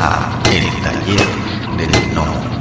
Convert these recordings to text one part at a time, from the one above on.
a El Taller del Gnomo.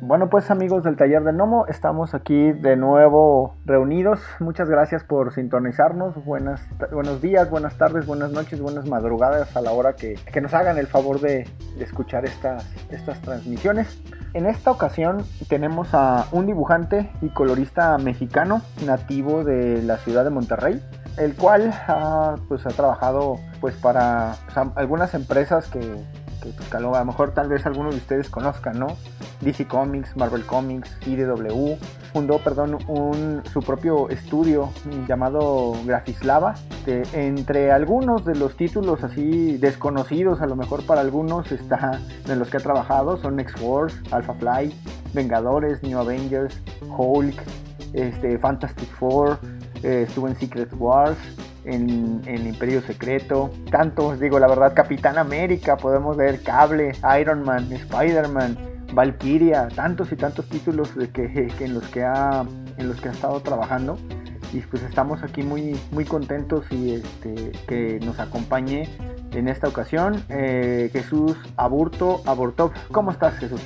Bueno, pues amigos del taller del Nomo, estamos aquí de nuevo reunidos. Muchas gracias por sintonizarnos. Buenas, buenos días, buenas tardes, buenas noches, buenas madrugadas a la hora que, que nos hagan el favor de, de, escuchar estas, estas transmisiones. En esta ocasión tenemos a un dibujante y colorista mexicano nativo de la ciudad de Monterrey, el cual ha, pues, ha trabajado pues, para algunas empresas que pues, a lo mejor tal vez algunos de ustedes conozcan, ¿no? DC Comics, Marvel Comics, IDW, fundó, perdón, un, su propio estudio llamado Graphislava. Que entre algunos de los títulos así desconocidos, a lo mejor para algunos, está en los que ha trabajado, son X-Force, Alpha Flight, Vengadores, New Avengers, Hulk, este, Fantastic Four, eh, estuvo en Secret Wars, en, el Imperio Secreto, tantos, digo la verdad, Capitán América, podemos ver Cable, Iron Man, Spider-Man, Valkyria, tantos y tantos títulos de que, en los que ha en los que ha estado trabajando y pues estamos aquí muy muy contentos y este que nos acompañe en esta ocasión eh, Jesús Aburto Abortov. ¿Cómo estás Jesús?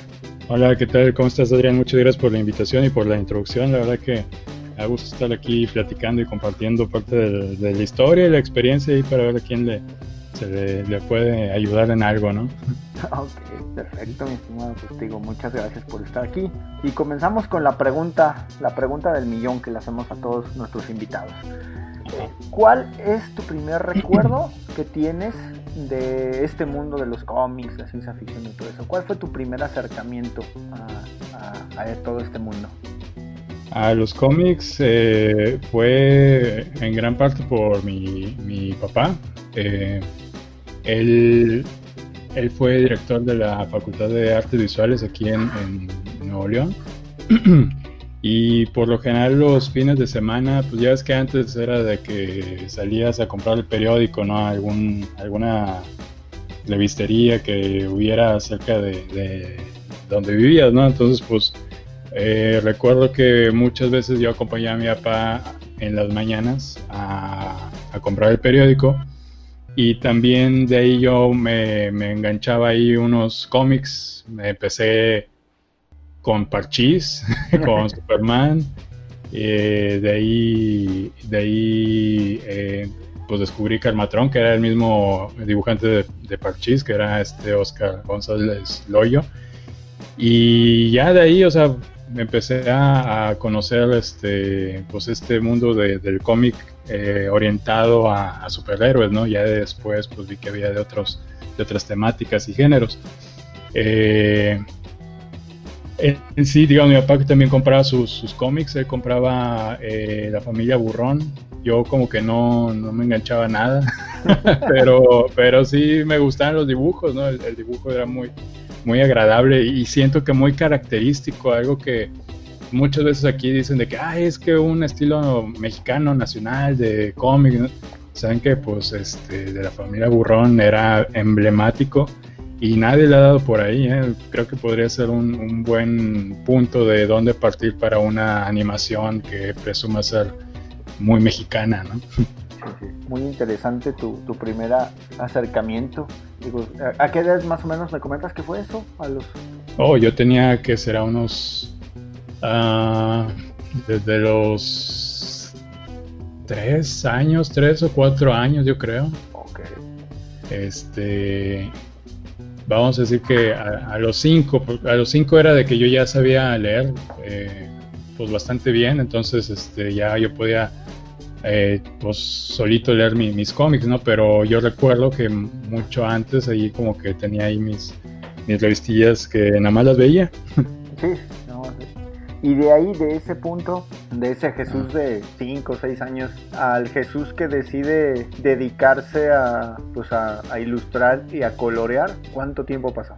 Hola, ¿qué tal? ¿Cómo estás Adrián? Muchas gracias por la invitación y por la introducción. La verdad que me gusta estar aquí platicando y compartiendo parte de, la historia y la experiencia y para ver a quién le, se le, puede ayudar en algo, ¿no? Ok, perfecto, mi estimado testigo. Muchas gracias por estar aquí. Y comenzamos con la pregunta, la pregunta del millón que le hacemos a todos nuestros invitados. ¿Cuál es tu primer recuerdo que tienes de este mundo de los cómics, la ciencia ficción y todo eso? ¿Cuál fue tu primer acercamiento a todo este mundo? A los cómics eh, fue en gran parte por mi, papá. Eh, él, él, fue director de la Facultad de Artes Visuales aquí en, Nuevo León. y por lo general los fines de semana, pues ya ves que antes era de que salías a comprar el periódico, ¿no? Algún, alguna revistería que hubiera cerca de, de donde vivías, ¿no? Entonces, pues eh, recuerdo que muchas veces yo acompañaba a mi papá en las mañanas a, comprar el periódico y también de ahí yo me, enganchaba ahí unos cómics, me empecé con Parchís, con Superman, eh, de ahí, de ahí eh, pues descubrí Carmatrón, que era el mismo dibujante de, de Parchís, que era este Oscar González Loyo. Y ya de ahí, o sea, me empecé a, conocer este, pues este mundo del cómic eh, orientado a, superhéroes, ¿no? Ya después pues vi que había de, otros, de otras temáticas y géneros. Eh, en, sí, digamos, mi papá también compraba sus, cómics, él compraba eh, La familia Burrón. Yo como que no, no me enganchaba nada, pero, pero sí me gustaban los dibujos, ¿no? el dibujo era muy, muy agradable y siento que muy característico, algo que muchas veces aquí dicen de que Ay, es que un estilo mexicano nacional de cómic, saben que pues este de la familia Burrón era emblemático y nadie le ha dado por ahí, ¿eh? creo que podría ser un, buen punto de dónde partir para una animación que presuma ser muy mexicana, ¿no? Muy interesante tu, tu primer acercamiento. Digo, ¿a qué edad más o menos me comentas que fue eso? A los... Oh, yo tenía que será unos... Uh, desde los tres años, tres o cuatro años yo creo. Ok. Este... Vamos a decir que a, los cinco, a los cinco era de que yo ya sabía leer eh, pues bastante bien, entonces este, ya yo podía eh, pues solito leer mis cómics, ¿no? Pero yo recuerdo que mucho antes ahí como que tenía ahí mis, mis revistillas que nada más las veía. Sí, no, Y de ahí, de ese punto, de ese Jesús de 5 o 6 años, al Jesús que decide dedicarse a, pues a, ilustrar y a colorear, ¿cuánto tiempo pasó?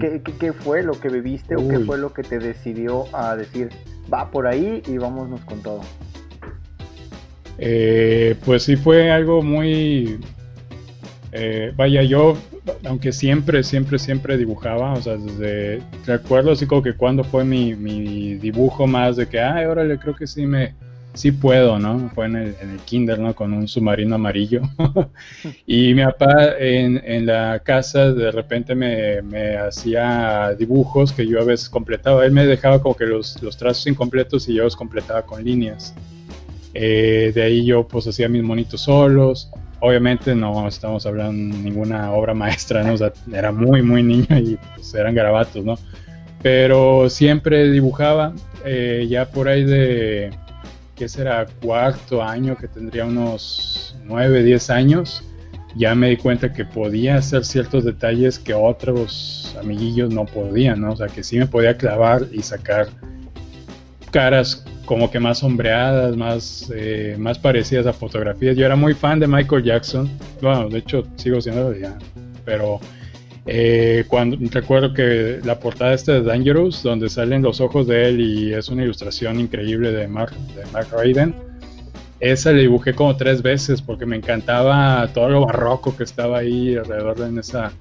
¿Qué, qué, fue lo que viviste o qué fue lo que te decidió a decir, va por ahí y vámonos con todo? Eh, pues sí fue algo muy... Eh, vaya, yo, aunque siempre, siempre, siempre dibujaba, o sea, desde, recuerdo así como que cuando fue mi, dibujo más de que, ay, órale, creo que sí me, sí puedo, ¿no? Fue en el, en el kinder, ¿no? Con un submarino amarillo. y mi papá en, en, la casa de repente me, me, hacía dibujos que yo a veces completaba. Él me dejaba como que los, los trazos incompletos y yo los completaba con líneas. Eh, de ahí yo pues hacía mis monitos solos. Obviamente no estamos hablando ninguna obra maestra, ¿no? O sea, era muy, muy niño y pues eran garabatos, ¿no? Pero siempre dibujaba, eh, ya por ahí de que será cuarto año, que tendría unos 9, 10 años, ya me di cuenta que podía hacer ciertos detalles que otros amiguillos no podían, ¿no? O sea, que sí me podía clavar y sacar caras como que más sombreadas, más, eh, más parecidas a fotografías. Yo era muy fan de Michael Jackson, de hecho sigo siendo ya, pero eh, cuando recuerdo que la portada esta de Dangerous, donde salen los ojos de él y es una ilustración increíble de Mark, de Mark Raiden, esa le dibujé como tres veces porque me encantaba todo lo barroco que estaba ahí alrededor de en esa,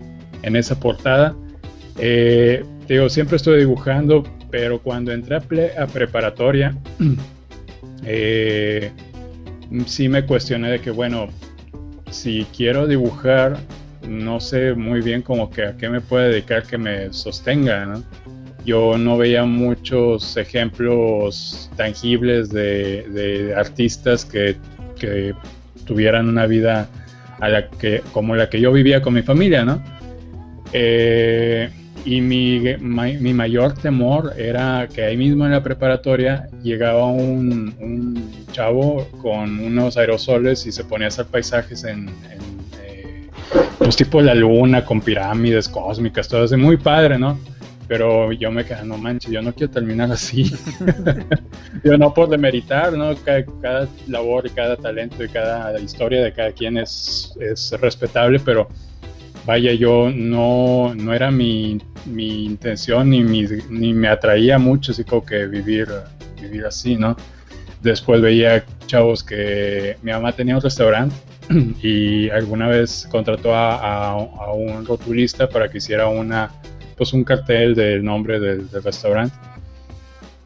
en esa portada. Eh, digo, siempre estoy dibujando, pero cuando entré a, preparatoria, eh, sí me cuestioné de que, bueno, si quiero dibujar no sé muy bien como que a qué me puede dedicar que me sostenga, ¿no? Yo no veía muchos ejemplos tangibles de, artistas que, tuvieran una vida a la que, como la que yo vivía con mi familia, ¿no? Eh, y mi, mi, mayor temor era que ahí mismo en la preparatoria llegaba un, un chavo con unos aerosoles y se ponía a hacer paisajes en pues tipo la luna con pirámides cósmicas, todo eso, muy padre, ¿no? Pero yo me quedé, no manches, yo no quiero terminar así. yo no por demeritar, ¿no? Cada, labor y cada talento y cada historia de cada quien es, es respetable, pero vaya, yo no, no era mi, mi intención ni, ni me atraía mucho así como que vivir, vivir así, ¿no? Después veía chavos que mi mamá tenía un restaurante y alguna vez contrató a, un rotulista para que hiciera una, pues un cartel del nombre del, restaurante.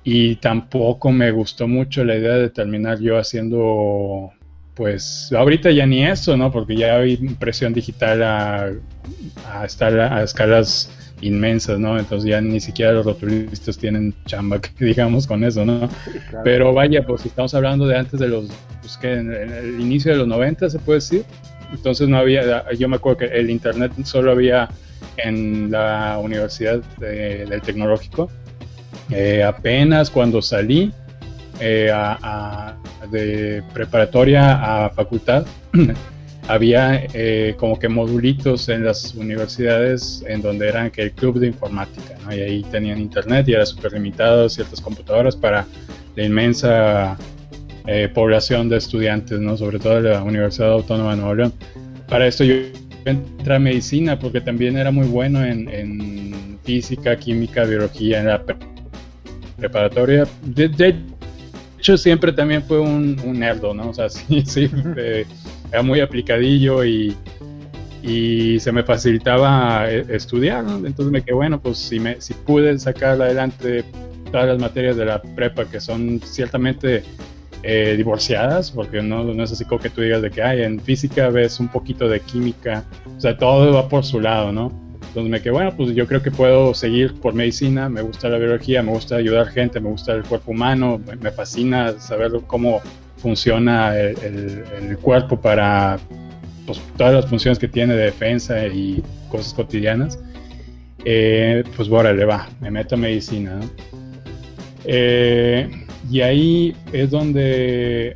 Y tampoco me gustó mucho la idea de terminar yo haciendo, pues ahorita ya ni eso, ¿no? Porque ya hay impresión digital a, a, a escalas inmensas, ¿no? Entonces ya ni siquiera los rotulistas tienen chamba, digamos, con eso, ¿no? Pero vaya, pues estamos hablando de antes de los, pues que en, el inicio de los 90 se puede decir. Entonces no había, yo me acuerdo que el internet solo había en la Universidad del Tecnológico. Eh, apenas cuando salí eh, de preparatoria a facultad, había eh, como que modulitos en las universidades en donde eran que el club de informática, ¿no? Y ahí tenían internet y era súper limitado ciertas computadoras para la inmensa eh, población de estudiantes, ¿no? Sobre todo de la Universidad Autónoma de Nuevo León. Para esto yo entré a medicina porque también era muy bueno en, física, química, biología en la preparatoria. De, hecho, siempre también fue un, un nerdo, ¿no? O sea, sí, sí. Eh, era muy aplicadillo y, se me facilitaba eh, estudiar, entonces me quedé, bueno, pues si, me, si pude sacar adelante todas las materias de la prepa que son ciertamente eh, divorciadas, porque no, no, es así como que tú digas de que hay en física ves un poquito de química, o sea, todo va por su lado, ¿no? Entonces me quedé, bueno, pues yo creo que puedo seguir por medicina, me gusta la biología, me gusta ayudar gente, me gusta el cuerpo humano, me fascina saber cómo funciona el, cuerpo para pues, todas las funciones que tiene de defensa y cosas cotidianas, eh, pues bueno, le va, me meto a medicina. Eh, y ahí es donde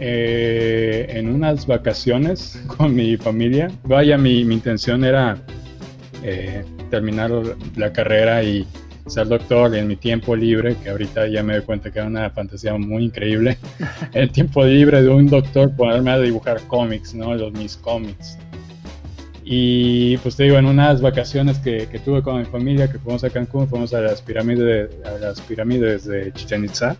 eh, en unas vacaciones con mi familia, vaya, mi, mi intención era terminar la carrera y ser doctor en mi tiempo libre, que ahorita ya me doy cuenta que era una fantasía muy increíble, el tiempo libre de un doctor ponerme a dibujar cómics, ¿no? Los mis cómics. Y pues te digo, en unas vacaciones que, que, tuve con mi familia, que fuimos a Cancún, fuimos a las pirámides, a las pirámides de Chichen Itza.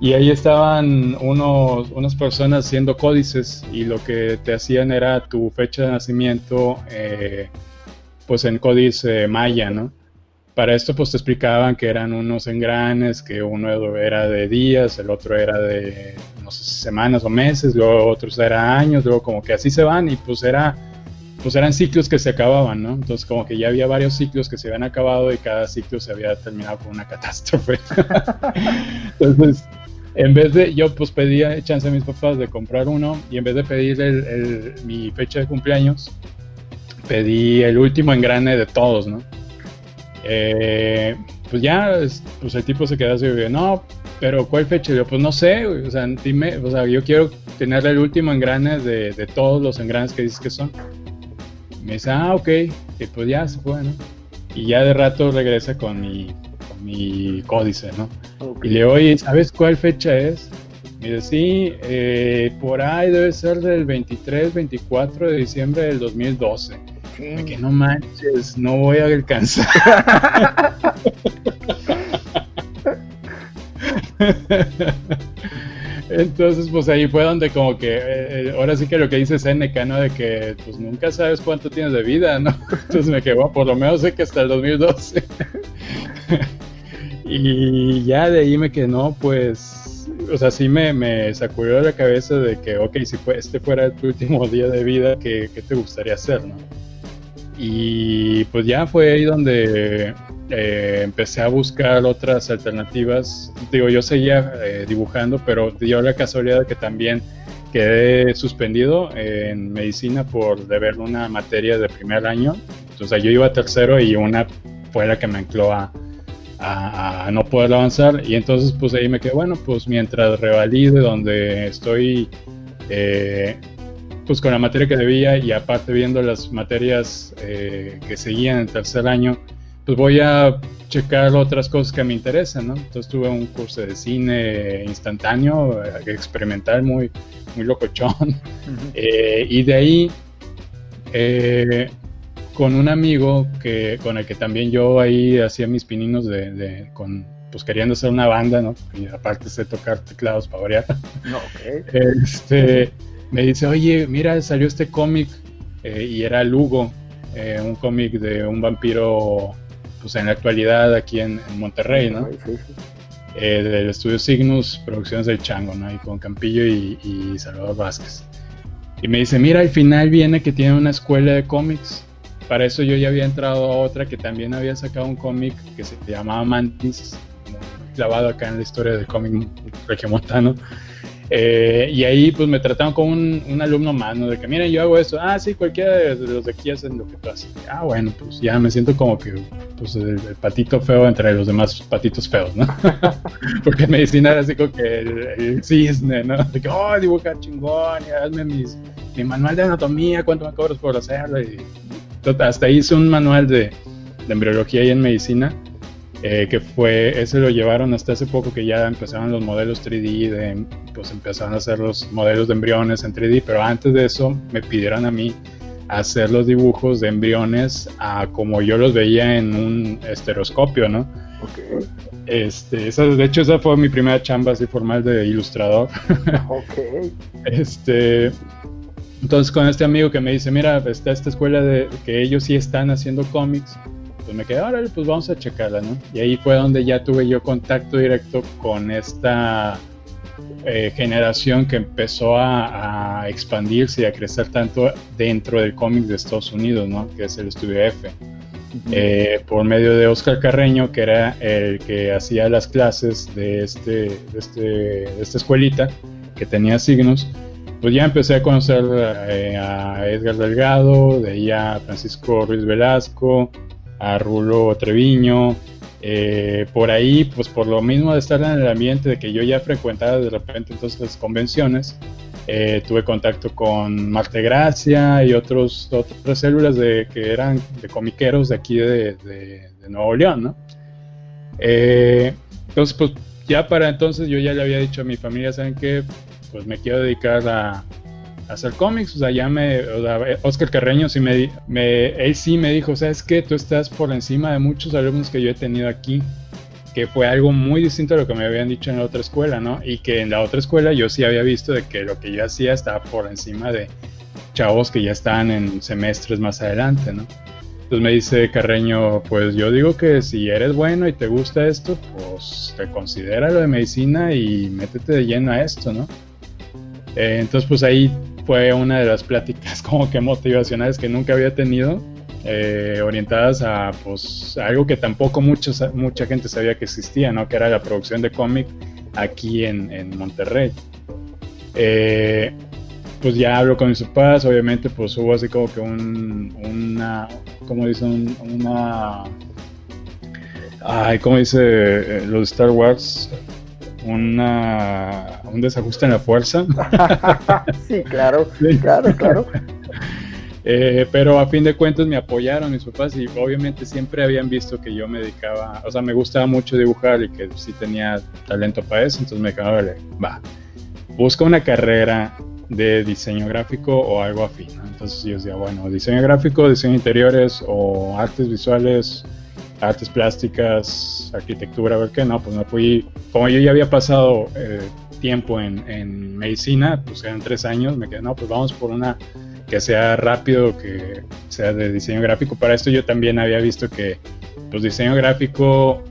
Y ahí estaban unos, unas personas haciendo códices y lo que te hacían era tu fecha de nacimiento, eh, pues en códice maya, ¿no? para esto pues te explicaban que eran unos engranes, que uno era de días, el otro era de no sé, semanas o meses, luego otros era años, luego como que así se van y pues era pues eran ciclos que se acababan, ¿no? Entonces como que ya había varios ciclos que se habían acabado y cada ciclo se había terminado con una catástrofe. Entonces, en vez de, yo pues pedía chance a mis papás de comprar uno y en vez de pedirle mi fecha de cumpleaños, pedí el último engrane de todos, ¿no? Eh, pues ya, pues el tipo se quedó así, no, pero ¿cuál fecha? Yo, pues no sé, o sea, dime, o sea, yo quiero tener el último engrane de, de todos los engranes que dices que son. me dice, ah, ok, y pues ya se fue, ¿no? Y ya de rato regresa con mi, con mi códice, ¿no? Y le digo, oye, ¿sabes cuál fecha es? Me dice, sí, eh, por ahí debe ser del 23, 24 de diciembre del 2012. Que no manches, no voy a alcanzar. Entonces, pues ahí fue donde como que, eh, eh, ahora sí que lo que dice Seneca, ¿no? De que pues nunca sabes cuánto tienes de vida, ¿no? Entonces me bueno, por lo menos sé que hasta el 2012. y ya de ahí me quedé, no, pues, o sea, sí me, me sacudió la cabeza de que, ok, si fue, este fuera tu último día de vida, ¿qué, qué te gustaría hacer, no? Y pues ya fue ahí donde eh, empecé a buscar otras alternativas. Digo, yo seguía eh, dibujando, pero dio la casualidad que también quedé suspendido en medicina por deber una materia de primer año. Entonces yo iba a tercero y una fue la que me ancló a, no poder avanzar. Y entonces pues ahí me quedé, bueno, pues mientras revalide donde estoy eh, pues con la materia que debía y aparte viendo las materias eh, que seguían en tercer año, pues voy a checar otras cosas que me interesan, ¿no? Entonces tuve un curso de cine instantáneo, eh, experimental, muy, muy locochón. Eh, y de ahí, con un amigo que, con el que también yo ahí hacía mis pininos de, con, pues queriendo hacer una banda, ¿no? Y aparte sé tocar teclados para variar. No, okay. Este me dice, oye, mira, salió este cómic eh, y era Lugo, eh, un cómic de un vampiro, pues en la actualidad aquí en, Monterrey, ¿no? Eh, del estudio Signus, Producciones del Chango, ¿no? Y con Campillo y, Salvador Vázquez. Y me dice, mira, al final viene que tiene una escuela de cómics. Para eso yo ya había entrado a otra que también había sacado un cómic que se llamaba Mantis, clavado acá en la historia del cómic regiomontano. Eh, y ahí pues me trataron como un, alumno más, ¿no? De que, miren, yo hago eso. Ah, sí, cualquiera de los de aquí hacen lo que tú haces. Ah, bueno, pues ya me siento como que pues el, patito feo entre los demás patitos feos, ¿no? Porque en medicina era así como que el, cisne, ¿no? De que, oh, dibuja chingón, y hazme mis, mi manual de anatomía, cuánto me cobras por hacerlo. Y hasta hice un manual de, de embriología ahí en medicina eh, que fue, ese lo llevaron hasta hace poco que ya empezaron los modelos 3D, de, pues empezaron a hacer los modelos de embriones en 3D, pero antes de eso me pidieron a mí hacer los dibujos de embriones a como yo los veía en un estereoscopio, ¿no? Okay. Este, esa, de hecho, esa fue mi primera chamba así formal de ilustrador. ok. Este, entonces con este amigo que me dice, mira, está esta escuela de que ellos sí están haciendo cómics, pues me quedé, órale, pues vamos a checarla, ¿no? Y ahí fue donde ya tuve yo contacto directo con esta eh, generación que empezó a, expandirse y a crecer tanto dentro del cómic de Estados Unidos, ¿no? Que es el Estudio F. Eh, por medio de Oscar Carreño, que era el que hacía las clases de, este, de, este, de esta escuelita que tenía signos, pues ya empecé a conocer eh, a Edgar Delgado, de ahí a Francisco Ruiz Velasco, a Rulo Treviño. Eh, por ahí, pues por lo mismo de estar en el ambiente de que yo ya frecuentaba de repente entonces las convenciones, eh, tuve contacto con Marte Gracia y otros, otras células de, que eran de comiqueros de aquí de, de, Nuevo León, ¿no? Eh, entonces, pues ya para entonces yo ya le había dicho a mi familia, ¿saben qué? Pues me quiero dedicar a, hacer cómics, o sea, ya me, Oscar Carreño sí me, me, él sí me dijo, sabes que tú estás por encima de muchos alumnos que yo he tenido aquí, que fue algo muy distinto a lo que me habían dicho en la otra escuela, ¿no? Y que en la otra escuela yo sí había visto de que lo que yo hacía estaba por encima de chavos que ya estaban en semestres más adelante, ¿no? Entonces me dice Carreño, pues yo digo que si eres bueno y te gusta esto, pues te considera lo de medicina y métete de lleno a esto, ¿no? Eh, entonces pues ahí fue una de las pláticas como que motivacionales que nunca había tenido, eh, orientadas a pues algo que tampoco muchos, mucha gente sabía que existía, ¿no? Que era la producción de cómic aquí en, en Monterrey. Eh, pues ya hablo con mis papás, obviamente pues hubo así como que un, una, como dicen, una, ay, como dice eh, los Star Wars, una, un desajuste en la fuerza. sí, claro, claro, claro. Eh, pero a fin de cuentas me apoyaron mis papás y obviamente siempre habían visto que yo me dedicaba, o sea, me gustaba mucho dibujar y que sí tenía talento para eso, entonces me dijeron, vale, va, busca una carrera de diseño gráfico o algo afín. Entonces yo decía, bueno, diseño gráfico, diseño interiores o artes visuales, artes plásticas, arquitectura, a ver qué, no, pues me fui, como yo ya había pasado eh, tiempo en, en, medicina, pues eran tres años, me quedé, no, pues vamos por una que sea rápido, que sea de diseño gráfico. Para esto yo también había visto que, pues diseño gráfico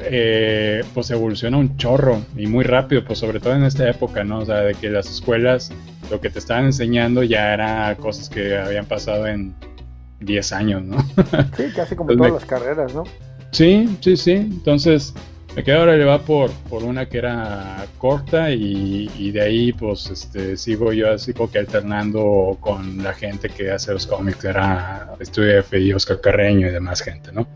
eh, pues evoluciona un chorro y muy rápido, pues sobre todo en esta época, ¿no? O sea, de que las escuelas lo que te estaban enseñando ya era cosas que habían pasado en 10 años, ¿no? Sí, casi como todas las carreras, ¿no? Sí, sí, sí. Entonces, me quedé ahora le va por, por una que era corta y, de ahí pues este, sigo yo así como que alternando con la gente que hace los cómics, era Estudio F y Oscar Carreño y demás gente, ¿no?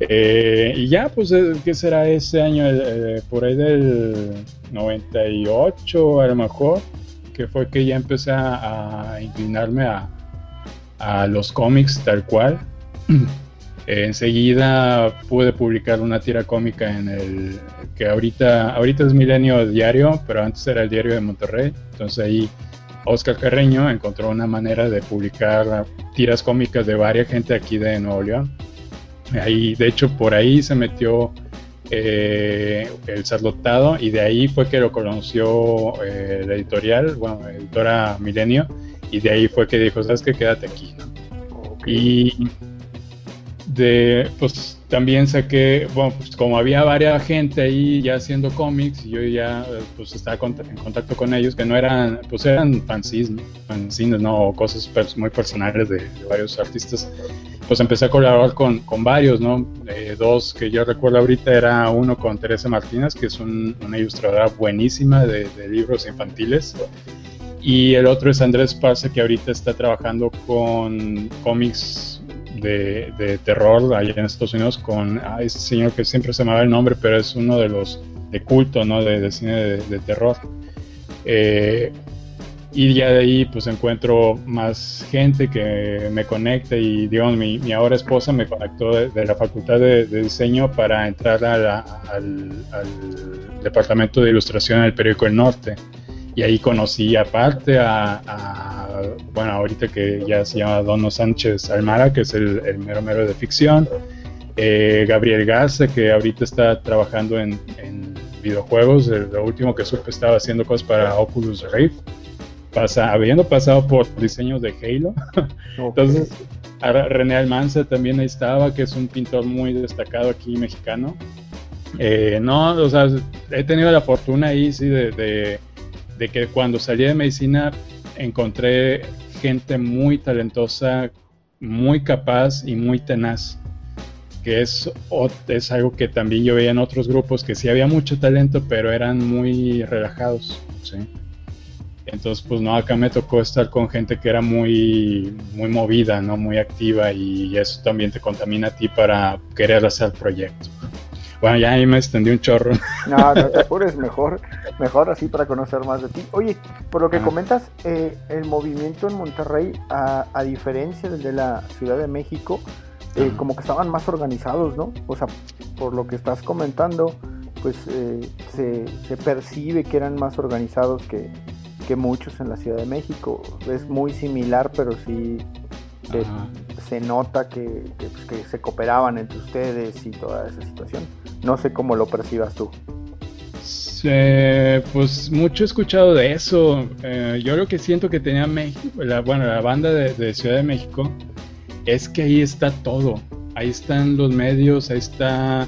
Eh, y ya, pues, eh, ¿qué será ese año? Eh, por ahí del 98 a lo mejor, que fue que ya empecé a, inclinarme a, a, los cómics tal cual. enseguida pude publicar una tira cómica en el que ahorita, ahorita es Milenio Diario, pero antes era el Diario de Monterrey. Entonces ahí Oscar Carreño encontró una manera de publicar tiras cómicas de varias gente aquí de Nuevo León Ahí, de hecho, por ahí se metió eh, el Sarlotado y de ahí fue que lo conoció eh, la editorial, bueno, editora Milenio, y de ahí fue que dijo, sabes que quédate aquí, ¿no? Y de, pues también saqué, bueno, pues como había varias gente ahí ya haciendo cómics, y yo ya pues estaba en contacto con ellos, que no eran, pues eran fanzines, fanzines ¿no? cosas muy personales de, varios artistas, pues empecé a colaborar con, con varios, ¿no? Eh, dos que yo recuerdo ahorita era uno con Teresa Martínez, que es una ilustradora buenísima de, de libros infantiles, y el otro es Andrés Parza, que ahorita está trabajando con cómics de, terror allá en Estados Unidos con ah, este señor que siempre se me va el nombre, pero es uno de los de culto, ¿no? De, cine de, terror. Eh, y ya de ahí pues encuentro más gente que me conecta y digamos mi, mi ahora esposa me conectó de, la facultad de, diseño para entrar al, al, departamento de ilustración del periódico El Norte y ahí conocí aparte a, bueno, ahorita que ya se llama Dono Sánchez Almara, que es el, mero mero de ficción, eh, Gabriel Garza, que ahorita está trabajando en, videojuegos, lo último que supe estaba haciendo cosas para Oculus Rift, pasa, habiendo pasado por diseños de Halo, entonces René Almanza también ahí estaba, que es un pintor muy destacado aquí mexicano. Eh, no, o sea, he tenido la fortuna ahí, sí, de de que cuando salí de medicina encontré gente muy talentosa, muy capaz y muy tenaz, que es, es algo que también yo veía en otros grupos, que sí había mucho talento, pero eran muy relajados. Entonces, pues no, acá me tocó estar con gente que era muy, muy movida, ¿no? Muy activa y eso también te contamina a ti para querer hacer el proyecto. Bueno, ya ahí me extendí un chorro. No, no te apures, mejor, mejor así para conocer más de ti. Oye, por lo que comentas, eh, el movimiento en Monterrey, a, diferencia del de la Ciudad de México, eh, como que estaban más organizados, ¿no? O sea, por lo que estás comentando, pues eh, se, se, percibe que eran más organizados que, que muchos en la Ciudad de México. Es muy similar, pero sí se, nota que, pues, que, se cooperaban entre ustedes y toda esa situación. No sé cómo lo percibas tú. pues mucho he escuchado de eso. Eh, yo lo que siento que tenía México, la, bueno, la banda de, Ciudad de México, es que ahí está todo. Ahí están los medios, ahí está,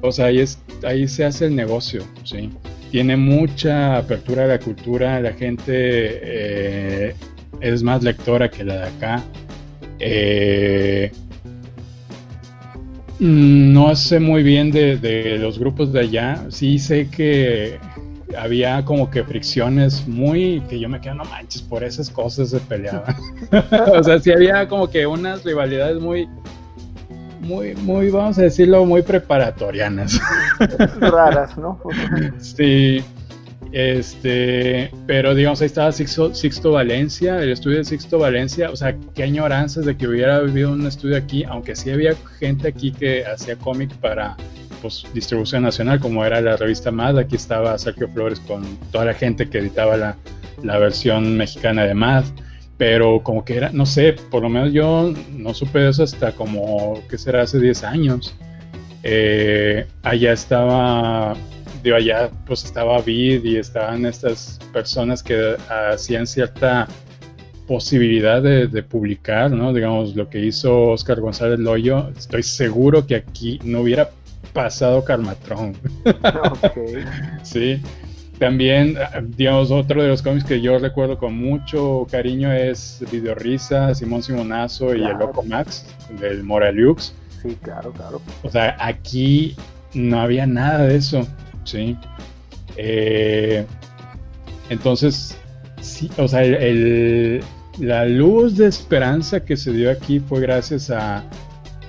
o sea, ahí, es, ahí se hace el negocio, ¿sí? Tiene mucha apertura a la cultura, la gente eh, es más lectora que la de acá. Eh, no sé muy bien de, de, los grupos de allá. Sí sé que había como que fricciones muy que yo me quedo no manches por esas cosas se peleaban o sea sí había como que unas rivalidades muy muy muy vamos a decirlo muy preparatorianas. Raras no sí este pero digamos ahí estaba Sixto, Valencia el estudio de Sixto Valencia o sea qué añoranzas de que hubiera vivido un estudio aquí aunque sí había gente aquí que hacía cómic para pues, distribución nacional, como era la revista Mad. Aquí estaba Sergio Flores con toda la gente que editaba la, la versión mexicana de Mad. Pero como que era, no sé, por lo menos yo no supe de eso hasta como, ¿qué será? Hace 10 años. Eh, allá estaba, digo, allá pues estaba Vid y estaban estas personas que hacían cierta posibilidad de, de, publicar, ¿no? Digamos, lo que hizo Oscar González Loyo, estoy seguro que aquí no hubiera pasado Carmatron. sí. También, digamos, otro de los cómics que yo recuerdo con mucho cariño es Videorrisa, Simón Simonazo y El Loco Max, del Moraliux. Sí, claro, claro. O sea, aquí no había nada de eso, ¿sí? Eh, entonces, o sea, la luz de esperanza que se dio aquí fue gracias a,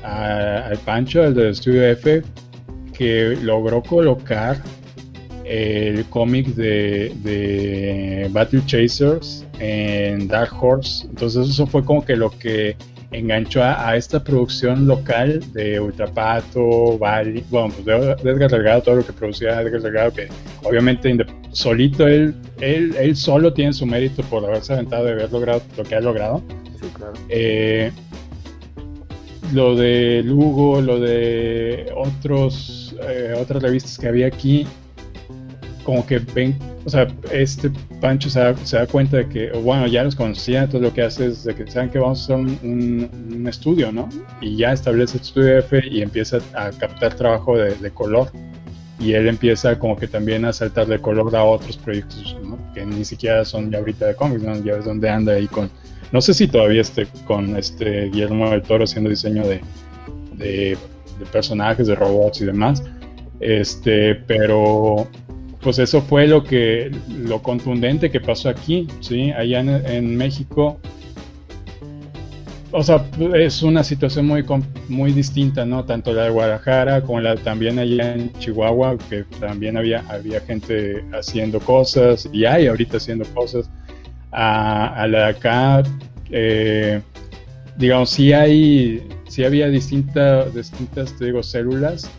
al Pancho, el del Estudio F, que logró colocar el cómic de, Battle Chasers en Dark Horse. Entonces eso fue como que lo que enganchó a, esta producción local de Ultrapato, Bali, bueno, pues de, Edgar Delgado, todo lo que producía Edgar Delgado, que obviamente solito él, él, él solo tiene su mérito por haberse aventado de haber logrado lo que ha logrado. Sí, claro. Eh, lo de Lugo, lo de otros, eh, otras revistas que había aquí, como que ven, o sea, este Pancho se da, cuenta de que, bueno, ya los conocía, entonces lo que hace es de que saben que vamos a hacer un, estudio, ¿no? Y ya establece el estudio F y empieza a captar trabajo de, color. Y él empieza como que también a saltar de color a otros proyectos, ¿no? Que ni siquiera son ya ahorita de cómics, ¿no? Ya ves dónde anda ahí con no sé si todavía esté con este Guillermo del Toro haciendo diseño de, de, personajes, de robots y demás. Este, pero pues eso fue lo que lo contundente que pasó aquí, sí, allá en, México. O sea, es una situación muy muy distinta, ¿no? Tanto la de Guadalajara como la también allá en Chihuahua, que también había había gente haciendo cosas y hay ahorita haciendo cosas a, la de acá, eh, digamos, sí hay, sí había distintas, digo, células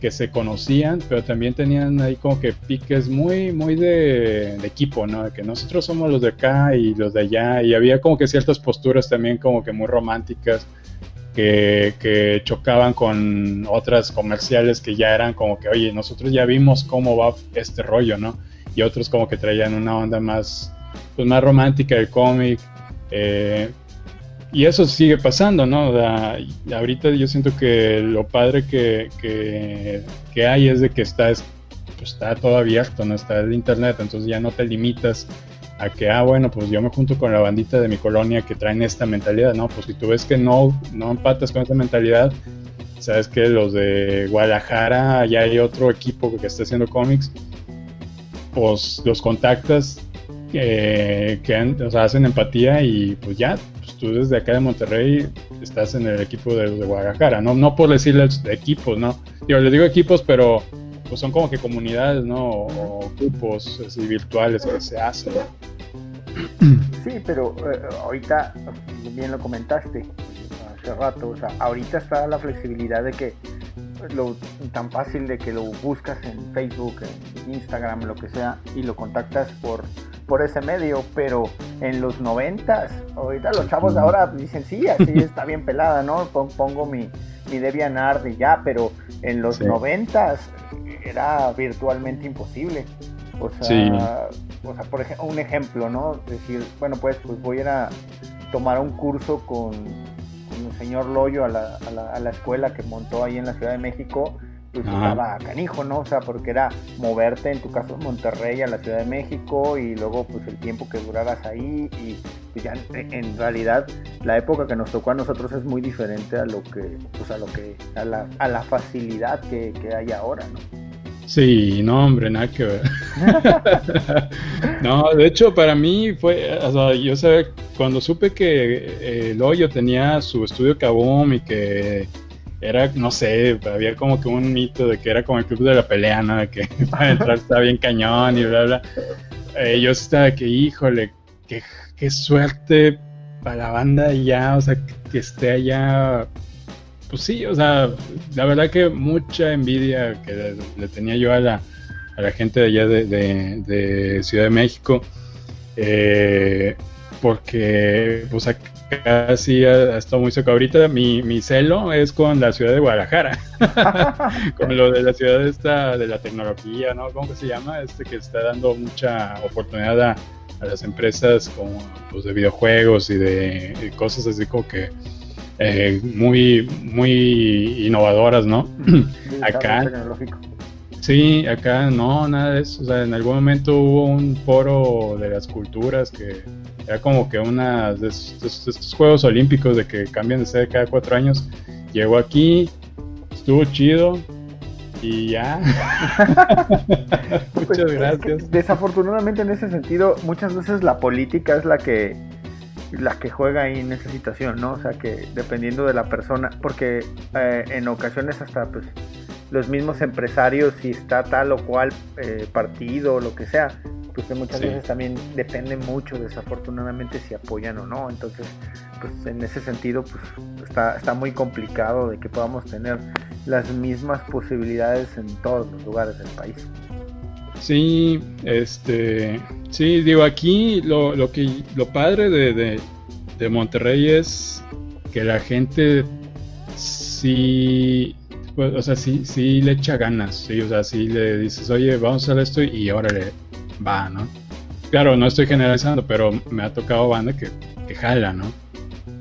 que se conocían, pero también tenían ahí como que piques muy, muy de, equipo, ¿no? que nosotros somos los de acá y los de allá, y había como que ciertas posturas también como que muy románticas, que, que, chocaban con otras comerciales que ya eran como que, oye, nosotros ya vimos cómo va este rollo, ¿no? Y otros como que traían una onda más, pues, más romántica del cómic. Eh, y eso sigue pasando, ¿no? ahorita yo siento que lo padre que, que, hay es de que está, pues, está todo abierto, ¿no? Está el internet, entonces ya no te limitas a que, ah, bueno, pues yo me junto con la bandita de mi colonia que traen esta mentalidad, ¿no? Pues si tú ves que no, no empatas con esa mentalidad, sabes que los de Guadalajara, ya hay otro equipo que está haciendo cómics, pues los contactas que, hacen empatía y pues ya, tú desde acá de Monterrey estás en el equipo de, Guadalajara, ¿no? No por decirles equipos, ¿no? Yo les digo equipos, pero pues son como que comunidades, ¿no? O, grupos así virtuales que se hacen. Sí, pero eh, ahorita, bien lo comentaste hace rato, o sea, ahorita está la flexibilidad de que lo tan fácil de que lo buscas en Facebook, Instagram, lo que sea, y lo contactas por por ese medio, pero en los noventas, ahorita los chavos de ahora dicen, sí, así está bien pelada, ¿no? Pongo mi, mi DeviantArt y ya, pero en los noventas era virtualmente imposible. O sea, o sea, por ejemplo, un ejemplo, ¿no? Decir, bueno, pues, pues voy a ir a tomar un curso con, no señor Loyo a la, a, la, a la escuela que montó ahí en la Ciudad de México, pues estaba canijo, ¿no? O sea, porque era moverte, en tu caso, Monterrey a la Ciudad de México y luego pues el tiempo que duraras ahí y pues ya en, realidad la época que nos tocó a nosotros es muy diferente a lo que, pues a lo que, a la, a la facilidad que, que hay ahora, ¿no? Sí, no, hombre, nada que ver. no, de hecho, para mí fue, o sea, yo sé, cuando supe que el hoyo tenía su estudio Kaboom y que era, no sé, había como que un mito de que era como el club de la pelea, ¿no? De que para entrar estaba bien cañón y bla, bla. Eh, yo estaba que, híjole, qué, qué suerte para la banda allá, o sea, que, esté allá. Pues sí, o sea, la verdad que mucha envidia que le, tenía yo a la, a la gente de allá de, de, Ciudad de México. Eh, porque pues acá sí ha, estado muy seco. Ahorita mi, mi, celo es con la ciudad de Guadalajara, con lo de la ciudad esta de la tecnología, ¿no? ¿Cómo se llama? Este que está dando mucha oportunidad a, las empresas como pues, de videojuegos y de, cosas así como que eh, muy, muy innovadoras, ¿no? acá. Sí, acá no, nada de eso. O sea, en algún momento hubo un foro de las culturas que era como que una de estos, Juegos Olímpicos de que cambian de sede cada cuatro años. Llegó aquí, estuvo chido y ya. Muchas pues, gracias. desafortunadamente en ese sentido, muchas veces la política es la que la que juega ahí en esa situación, ¿no? O sea que dependiendo de la persona, porque eh, en ocasiones hasta pues los mismos empresarios, si está tal o cual eh, partido o lo que sea, pues que muchas veces también depende mucho desafortunadamente si apoyan o no. Entonces, pues en ese sentido, pues está, está muy complicado de que podamos tener las mismas posibilidades en todos los lugares del país. Sí, este, sí, digo, aquí lo, lo que, lo padre de, de, Monterrey es que la gente sí, pues, o sea, sí, sí le echa ganas, sí, o sea, sí le dices, oye, vamos a hacer esto y órale, va, ¿no? Claro, no estoy generalizando, pero me ha tocado banda que, que jala, ¿no?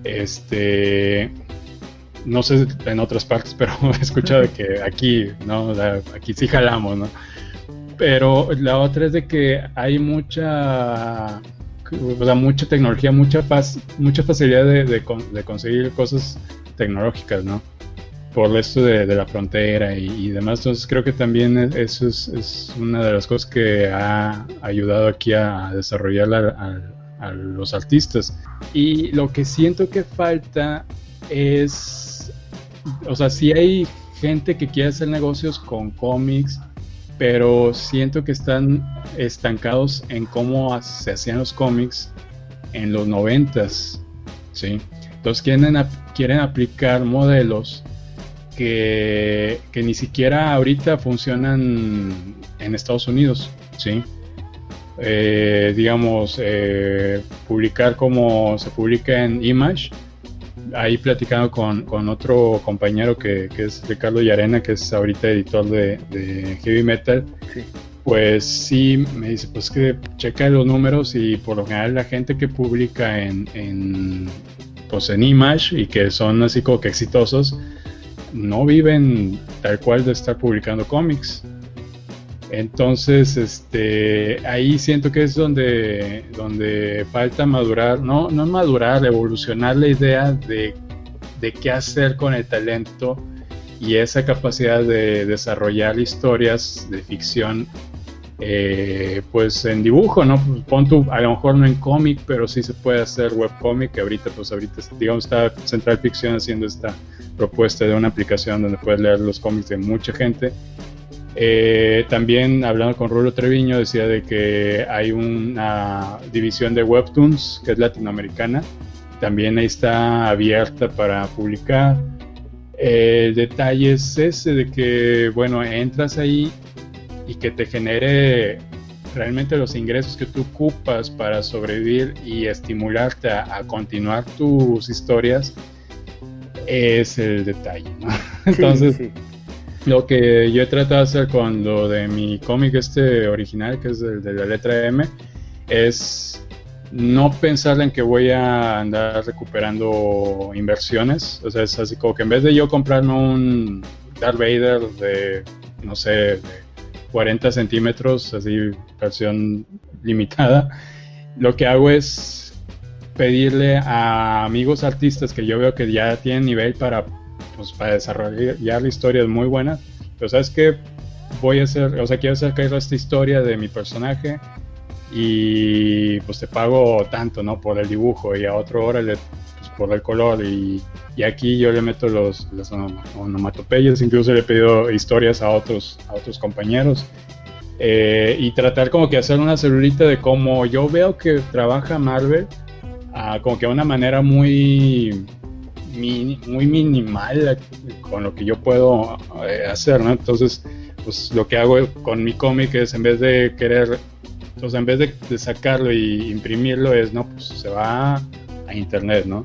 Este, no sé en otras partes, pero he escuchado que aquí, ¿no? aquí sí jalamos, ¿no? Pero la otra es de que hay mucha, o sea, mucha tecnología, mucha, facilidad de conseguir cosas tecnológicas, ¿no? Por esto de, la frontera y, demás. Entonces creo que también eso es, una de las cosas que ha ayudado aquí a, desarrollar a, los artistas. Y lo que siento que falta es, o sea, si hay gente que quiere hacer negocios con cómics, pero siento que están estancados en cómo se hacían los cómics en los noventas, ¿sí? Entonces quieren, quieren aplicar modelos que, ni siquiera ahorita funcionan en Estados Unidos, ¿sí? Eh, digamos, eh, publicar como se publica en Image, ahí platicando con, otro compañero que, es Ricardo Yarena, que es ahorita editor de, Heavy Metal, pues sí, me dice, pues que checa los números y por lo general la gente que publica en, en, pues en Image y que son así como que exitosos, no viven tal cual de estar publicando cómics. Entonces, este, ahí siento que es donde, donde falta madurar, no, no madurar, evolucionar la idea de, de qué hacer con el talento y esa capacidad de desarrollar historias de ficción eh, pues en dibujo, ¿no? Pon tu, a lo mejor no en cómic, pero sí se puede hacer webcómic, ahorita, pues ahorita, digamos, está Central Ficción haciendo esta propuesta de una aplicación donde puedes leer los cómics de mucha gente. Eh, también hablando con Rulo Treviño decía de que hay una división de webtoons que es latinoamericana, también ahí está abierta para publicar. el detalle es ese de que, bueno, entras ahí y que te genere realmente los ingresos que tú ocupas para sobrevivir y estimularte a, continuar tus historias es el detalle, ¿no? Entonces, lo que yo he tratado de hacer con lo de mi cómic este original, que es el de la letra M, es no pensar en que voy a andar recuperando inversiones. O sea, es así como que en vez de yo comprarme un Darth Vader de, no sé, de 40 centímetros, así versión limitada, lo que hago es pedirle a amigos artistas que yo veo que ya tienen nivel para, pues, para desarrollar historias muy buenas. Pero sabes que voy a hacer, o sea, quiero hacer caer esta historia de mi personaje y pues te pago tanto, ¿no? Por el dibujo y a otro hora le, por el color y, y, aquí yo le meto los, las onomatopeyas, incluso le he pedido historias a otros, a otros compañeros eh, y tratar como que hacer una celulita de cómo yo veo que trabaja Marvel, uh, como que de una manera muy muy minimal con lo que yo puedo eh, hacer, ¿no? Entonces, pues lo que hago con mi cómic es en vez de querer entonces, en vez de, sacarlo y imprimirlo, es, no, pues se va a internet, ¿no?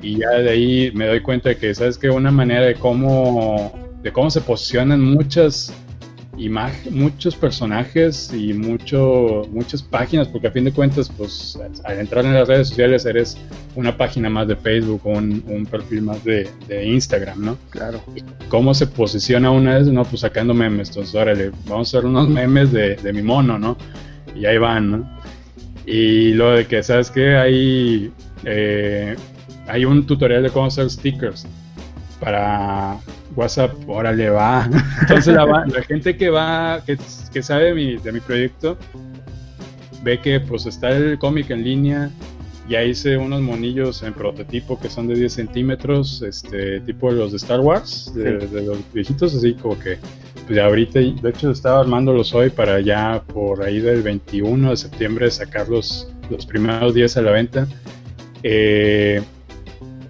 Y ya de ahí me doy cuenta de que, ¿sabes que Una manera de cómo, de cómo se posicionan muchas imágenes, muchos personajes y mucho, muchas páginas, porque a fin de cuentas, pues al entrar en las redes sociales eres una página más de Facebook o un, perfil más de, Instagram, ¿no? Claro. ¿Cómo se posiciona una vez? No, pues sacando memes. Entonces, órale, vamos a hacer unos memes de, de mi mono, ¿no? y ahí van, ¿no? Y lo de que, ¿sabes qué? Hay, eh, hay un tutorial de cómo hacer stickers para WhatsApp, órale, va. Entonces la, gente que va, que, que sabe de mi, de mi proyecto, ve que pues está el cómic en línea, ya hice unos monillos en prototipo que son de 10 centímetros, este, tipo de los de Star Wars, de, los viejitos, así como que, pues ahorita, de hecho estaba armándolos hoy para ya por ahí del 21 de septiembre sacar los, primeros 10 a la venta. Eh,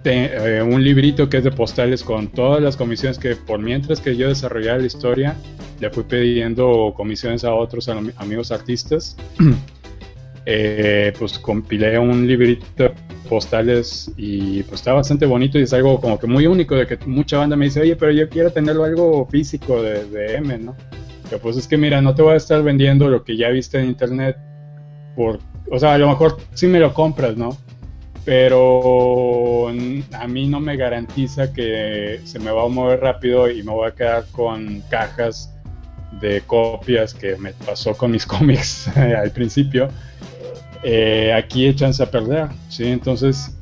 eh, un librito que es de postales con todas las comisiones que por mientras que yo desarrollaba la historia, le fui pidiendo comisiones a otros amigos artistas. Eh, pues compilé un librito postales y pues está bastante bonito y es algo como que muy único de que mucha banda me dice, oye, pero yo quiero tenerlo algo físico de, M, ¿no? Que pues es que mira, no te voy a estar vendiendo lo que ya viste en internet por, o sea, a lo mejor sí me lo compras, ¿no? Pero a mí no me garantiza que se me va a mover rápido y me voy a quedar con cajas de copias que me pasó con mis cómics al principio eh, aquí echanse a perder, ¿sí? Entonces,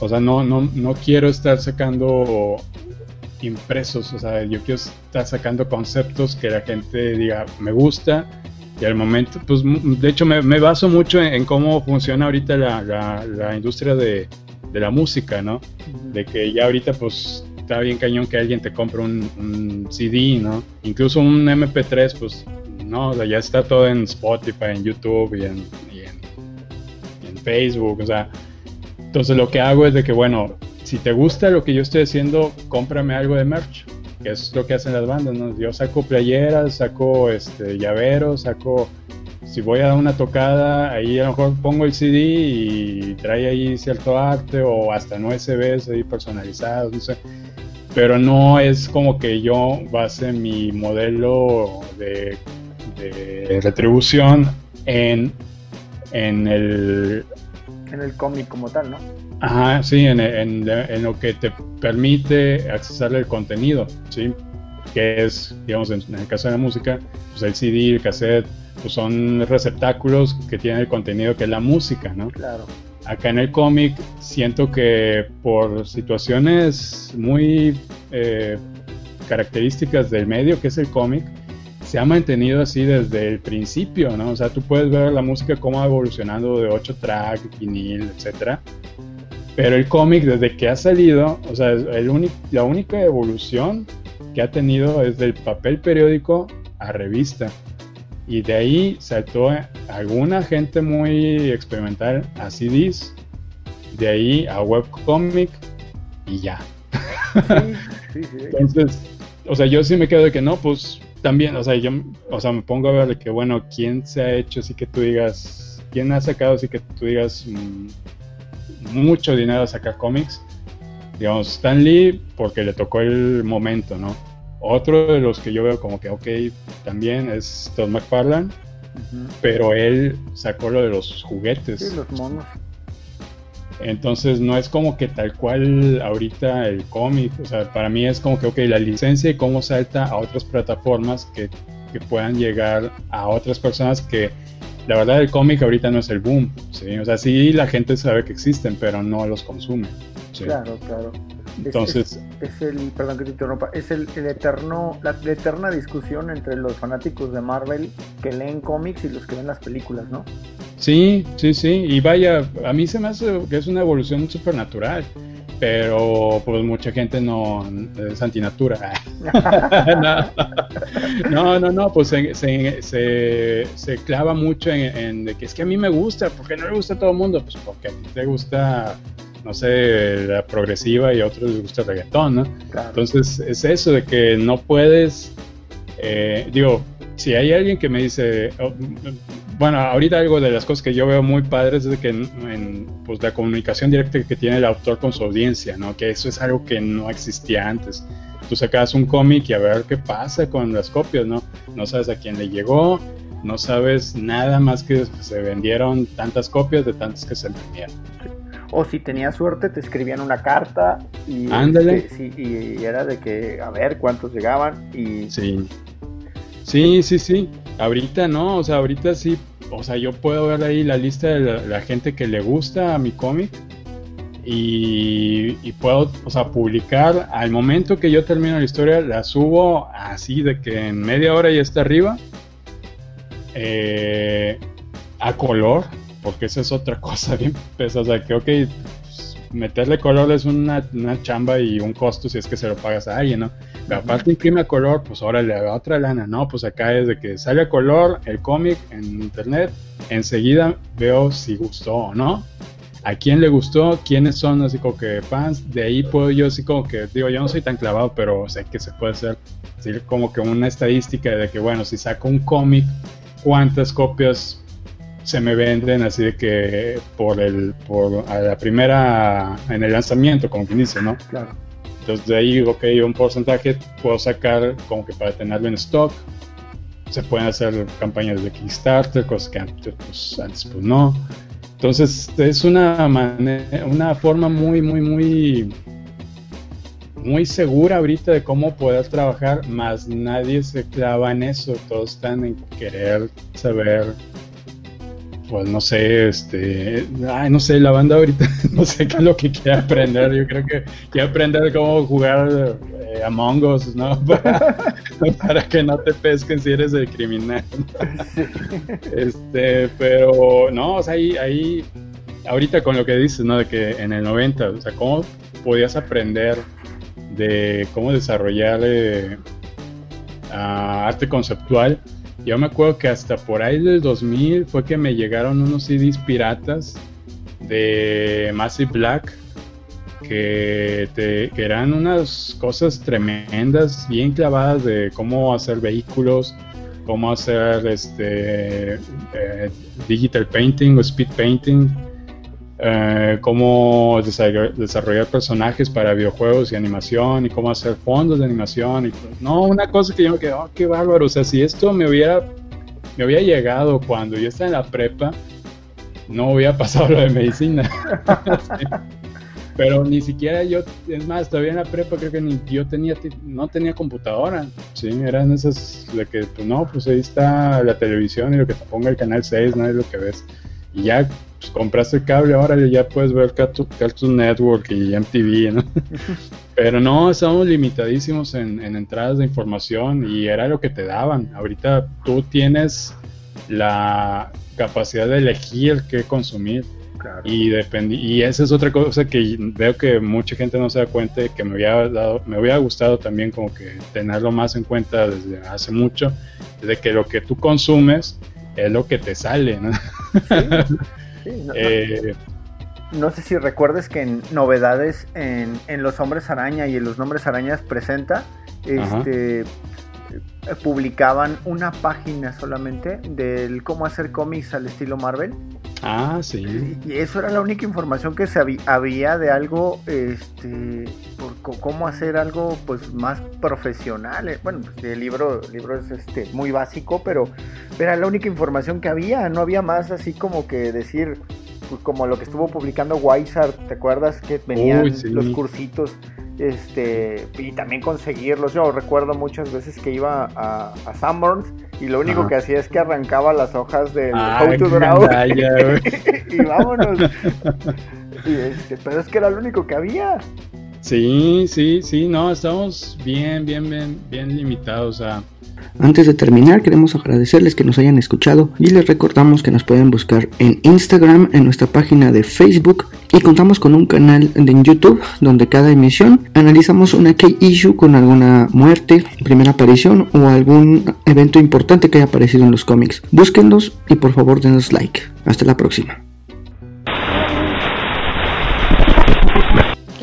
o sea, no, no, no quiero estar sacando impresos, o sea, yo quiero estar sacando conceptos que la gente diga, me gusta, y al momento, pues de hecho me, baso mucho en, cómo funciona ahorita la, industria de, la música, ¿no? De que ya ahorita pues está bien cañón que alguien te compre un, un CD, ¿no? Incluso un MP3, pues no, o sea, ya está todo en Spotify, en YouTube y en, Facebook, o sea, entonces lo que hago es de que, bueno, si te gusta lo que yo estoy haciendo, cómprame algo de merch, que es lo que hacen las bandas, ¿no? Yo saco playeras, saco este, llaveros, saco, si voy a dar una tocada, ahí a lo mejor pongo el CD y trae ahí cierto arte o hasta no USBs ahí personalizados, no sé. Pero no es como que yo base mi modelo de, de retribución en en el... En el cómic como tal, ¿no? Ajá, sí, en, en, en, lo que te permite accesar el contenido, ¿sí? Que es, digamos, en, el caso de la música, pues el CD, el cassette, pues son receptáculos que tienen el contenido que es la música, ¿no? Claro. Acá en el cómic siento que por situaciones muy eh, características del medio que es el cómic, se ha mantenido así desde el principio, ¿no? O sea, tú puedes ver la música cómo ha evolucionado de 8 track, vinil, etcétera. Pero el cómic, desde que ha salido, o sea, el la única evolución que ha tenido es del papel periódico a revista. Y de ahí saltó alguna gente muy experimental a CDs, de ahí a webcomic y ya. Sí, sí, sí. Entonces, o sea, yo sí me quedo de que no, pues también, o sea, yo, o sea, me pongo a ver de que, bueno, ¿quién se ha hecho así que tú digas, quién ha sacado así que tú digas mm, mucho dinero a sacar cómics? Digamos, Stan Lee, porque le tocó el momento, ¿no? Otro de los que yo veo como que, ok, también es Todd McFarlane, pero él sacó lo de los juguetes. Sí, los monos. Entonces no es como que tal cual ahorita el cómic, o sea, para mí es como que, ok, la licencia y cómo salta a otras plataformas que, que puedan llegar a otras personas que la verdad el cómic ahorita no es el boom, ¿sí? O sea, sí la gente sabe que existen, pero no los consume. Claro, claro. Entonces... Es, el, perdón que te interrumpa, es el, eterno, la, eterna discusión entre los fanáticos de Marvel que leen cómics y los que ven las películas, ¿no? Sí, sí, sí, y vaya, a mí se me hace que es una evolución supernatural pero pues mucha gente no es antinatura. no, no, no, pues se, se, se, clava mucho en, de que es que a mí me gusta, porque no le gusta a todo el mundo, pues porque a ti te gusta, no sé, la progresiva y a otros les gusta el reggaetón, ¿no? Entonces es eso de que no puedes, eh, digo, si hay alguien que me dice, oh, bueno, ahorita algo de las cosas que yo veo muy padres es que en, pues, la comunicación directa que tiene el autor con su audiencia, ¿no? Que eso es algo que no existía antes. Tú sacas un cómic y a ver qué pasa con las copias, ¿no? No sabes a quién le llegó, no sabes nada más que se vendieron tantas copias de tantas que se vendieron. O si tenías suerte, te escribían una carta y, este, y era de que a ver cuántos llegaban y sí. Sí, sí, sí. Ahorita no, o sea, ahorita sí, o sea, yo puedo ver ahí la lista de la, gente que le gusta a mi cómic y, puedo, o sea, publicar al momento que yo termino la historia, la subo así de que en media hora ya está arriba, eh, a color, porque esa es otra cosa bien pesada, o sea, que ok, meterle color es una, chamba y un costo si es que se lo pagas a alguien, ¿no? Aparte imprime a color, pues ahora le da otra lana, ¿no? Pues acá es de que sale a color el cómic en internet, enseguida veo si gustó o no, a quién le gustó, quiénes son así como que fans, de ahí puedo yo así como que, digo, yo no soy tan clavado, pero sé que se puede hacer así como que una estadística de que, bueno, si saco un cómic, cuántas copias se me venden así de que por el por a la primera en el lanzamiento como quien dice no claro entonces de ahí ok un porcentaje puedo sacar como que para tenerlo en stock. Se pueden hacer campañas de Kickstarter cosas que antes pues, pues no. Entonces es una manera, una forma muy muy muy muy segura ahorita de cómo poder trabajar, más nadie se clava en eso, todos están en querer saber pues no sé, este, ay, no sé, la banda ahorita no sé qué es lo que quiere aprender. Yo creo que quiere aprender cómo jugar eh, Among Us, ¿no? Para, que no te pesquen si eres el criminal. Este, pero no, o sea, ahí, ahí, ahorita con lo que dices, ¿no? De que en el 90, o sea, cómo podías aprender de cómo desarrollar eh, arte conceptual yo me acuerdo que hasta por ahí del 2000 fue que me llegaron unos CDs piratas de Massive Black que, te, eran unas cosas tremendas, bien clavadas de cómo hacer vehículos, cómo hacer este eh, digital painting o speed painting, eh, cómo desarrollar, personajes para videojuegos y animación y cómo hacer fondos de animación. Y, no, una cosa que yo me quedé, oh, qué bárbaro. O sea, si esto me hubiera, me hubiera llegado cuando yo estaba en la prepa, no hubiera pasado lo de medicina. Pero ni siquiera yo, es más, todavía en la prepa creo que ni yo tenía, no tenía computadora, sí, eran esas de que, pues no, pues ahí está la televisión y lo que te ponga el canal 6, no es lo que ves. Y ya pues, compraste el cable, ahora ya puedes ver Cartoon Network y MTV, ¿no? Pero no, estamos limitadísimos en, entradas de información y era lo que te daban. Ahorita tú tienes la capacidad de elegir qué consumir. Y, y esa es otra cosa que veo que mucha gente no se da cuenta de que me había dado, me hubiera gustado también como que tenerlo más en cuenta desde hace mucho, de que lo que tú consumes es lo que te sale, ¿no? Eh, no, sé si recuerdes que en novedades en, Los Hombres Araña y en Los Nombres Arañas presenta, este publicaban una página solamente del cómo hacer cómics al estilo Marvel. Ah, sí. Y eso era la única información que se había de algo, este, por cómo hacer algo pues más profesional. Eh, bueno, pues, el libro, el libro es este muy básico, pero era la única información que había. No había más así como que decir, pues, como lo que estuvo publicando Wysart, ¿te acuerdas que venían los cursitos? este y también conseguirlos. Yo recuerdo muchas veces que iba a, a Sanborns y lo único que hacía es que arrancaba las hojas del How to Draw y vámonos. Este, pero es que era lo único que había. Sí, sí, sí, no, estamos bien, bien, bien, bien limitados a antes de terminar, queremos agradecerles que nos hayan escuchado y les recordamos que nos pueden buscar en Instagram, en nuestra página de Facebook y contamos con un canal de YouTube donde cada emisión analizamos una key issue con alguna muerte, primera aparición o algún evento importante que haya aparecido en los cómics. Búsquenlos y por favor denos like. Hasta la próxima.